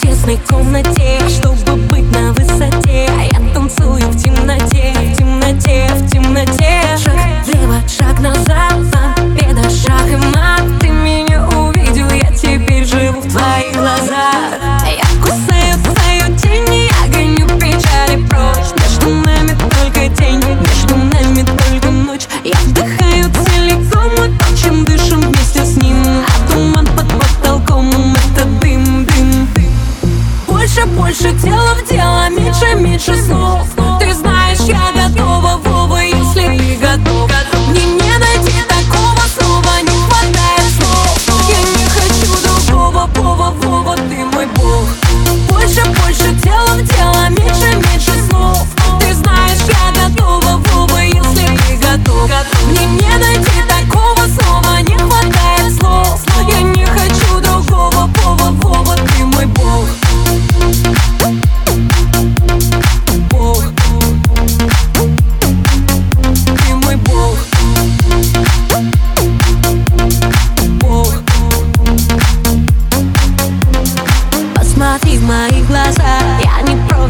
тесной комнате Чтобы быть на высоте. А Я танцую в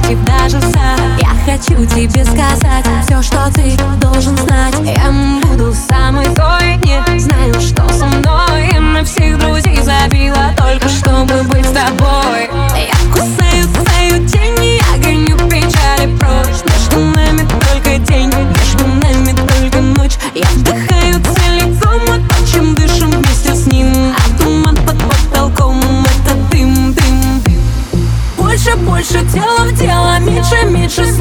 против даже сад Я хочу тебе сказать все, что ты должен знать. Я буду самый той, не знаю treat me just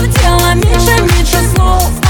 дело меньше, меньше слов.